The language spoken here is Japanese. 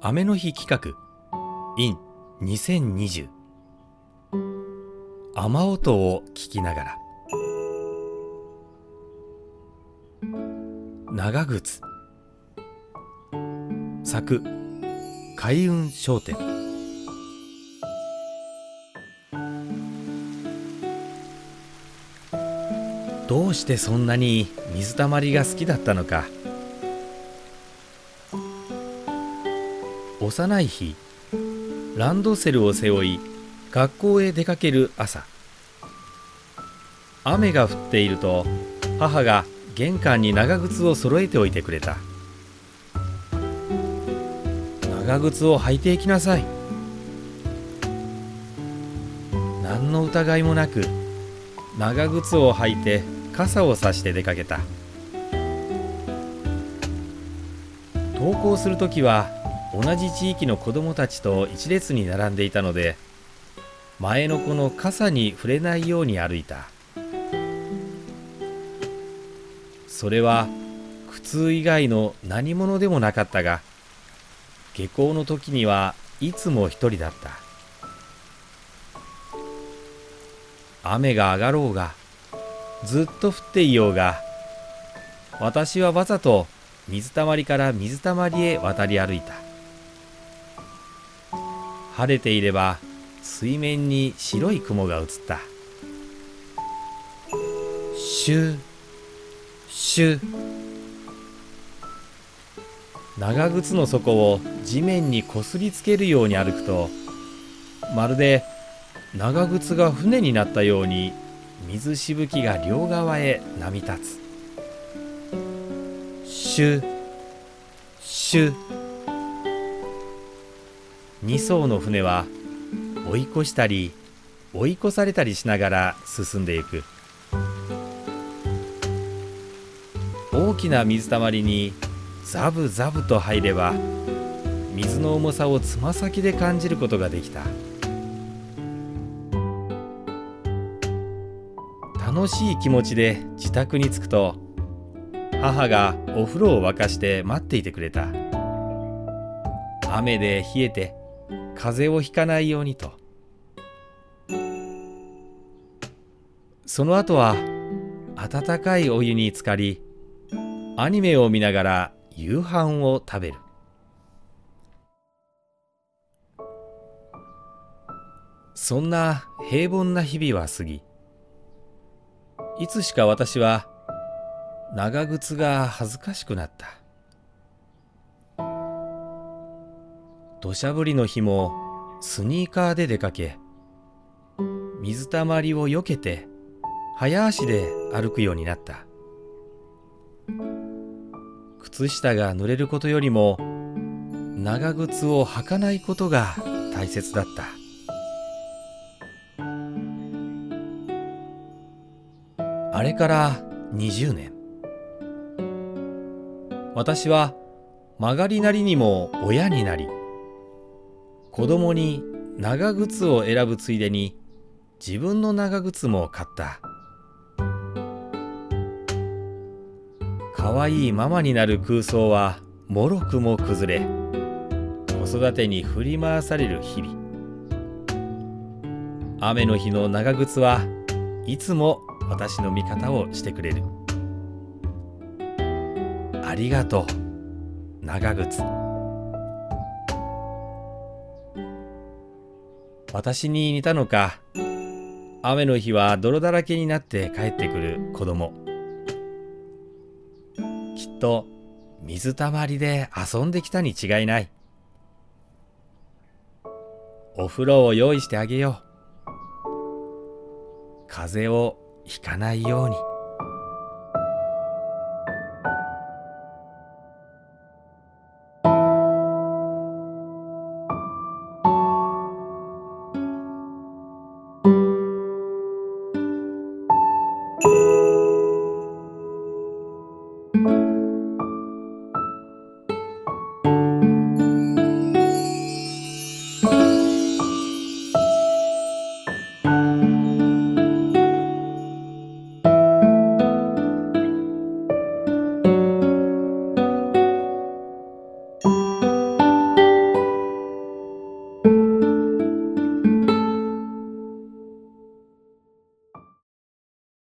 雨の日企画 in 2020雨音を聞きながら。長靴。作開運商店。どうしてそんなに水たまりが好きだったのか。幼い日ランドセルを背負い学校へ出かける朝。雨が降っていると母が玄関に長靴を揃えておいてくれた。長靴を履いていきなさい。何の疑いもなく長靴を履いて傘をさして出かけた。登校するときは同じ地域の子供たちと一列に並んでいたので前の子の傘に触れないように歩いた。それは苦痛以外の何者でもなかったが下校の時にはいつも一人だった。雨が上がろうがずっと降っていようが私はわざと水たまりから水たまりへ渡り歩いた。晴れていれば水面に白い雲が映った。シュシュ長靴の底を地面にこすりつけるように歩くとまるで長靴が船になったように水しぶきが両側へ波立つ。シュシュ2艘の船は追い越したり追い越されたりしながら進んでいく。大きな水たまりにザブザブと入れば水の重さをつま先で感じることができた。楽しい気持ちで自宅に着くと母がお風呂を沸かして待っていてくれた。雨で冷えて風邪をひかないようにと。その後は温かいお湯に浸かりアニメを見ながら夕飯を食べる。そんな平凡な日々は過ぎいつしか私は長靴が恥ずかしくなった。土砂降りの日もスニーカーで出かけ水たまりをよけて早足で歩くようになった。靴下が濡れることよりも長靴を履かないことが大切だった。あれから20年。私は曲がりなりにも親になり子供に長靴を選ぶついでに自分の長靴も買った。可愛いママになる空想はもろくも崩れ子育てに振り回される日々。雨の日の長靴はいつも私の味方をしてくれる。ありがとう長靴。私に似たのか。雨の日は泥だらけになって帰ってくる子供。きっと水たまりで遊んできたに違いない。お風呂を用意してあげよう。風邪をひかないように。